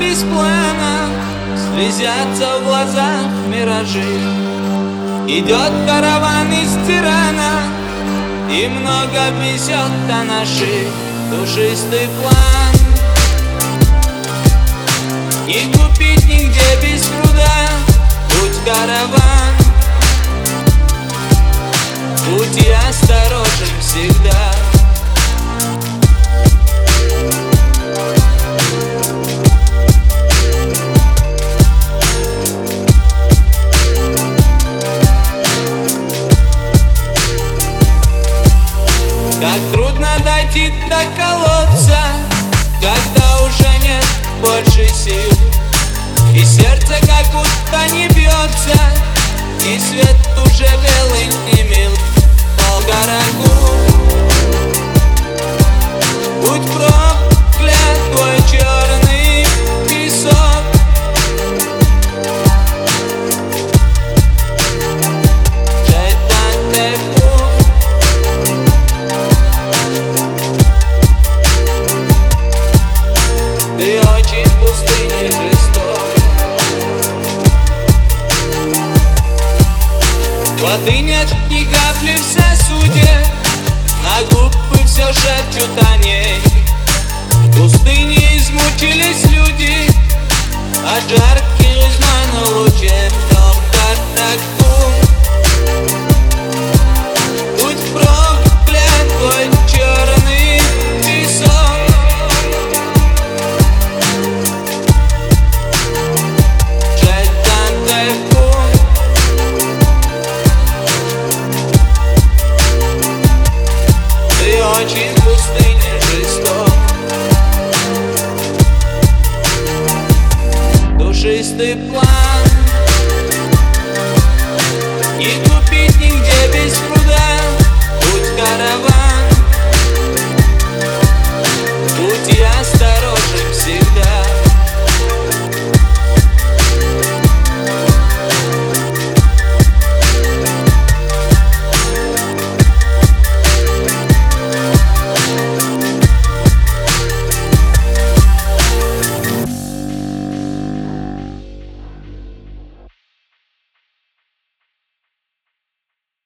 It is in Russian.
без плана Слезятся в глазах миражи. Идет караван из тирана И много везет на наши душистый план. Не купить нигде без труда Будь караван. Будь осторожен всегда Как трудно дойти до колодца Когда уже нет больше сил. И сердце как будто не бьется И свет Воды нет ни капли в сосуде. На губы все шепчут о ней Очень в пустыне Душистый план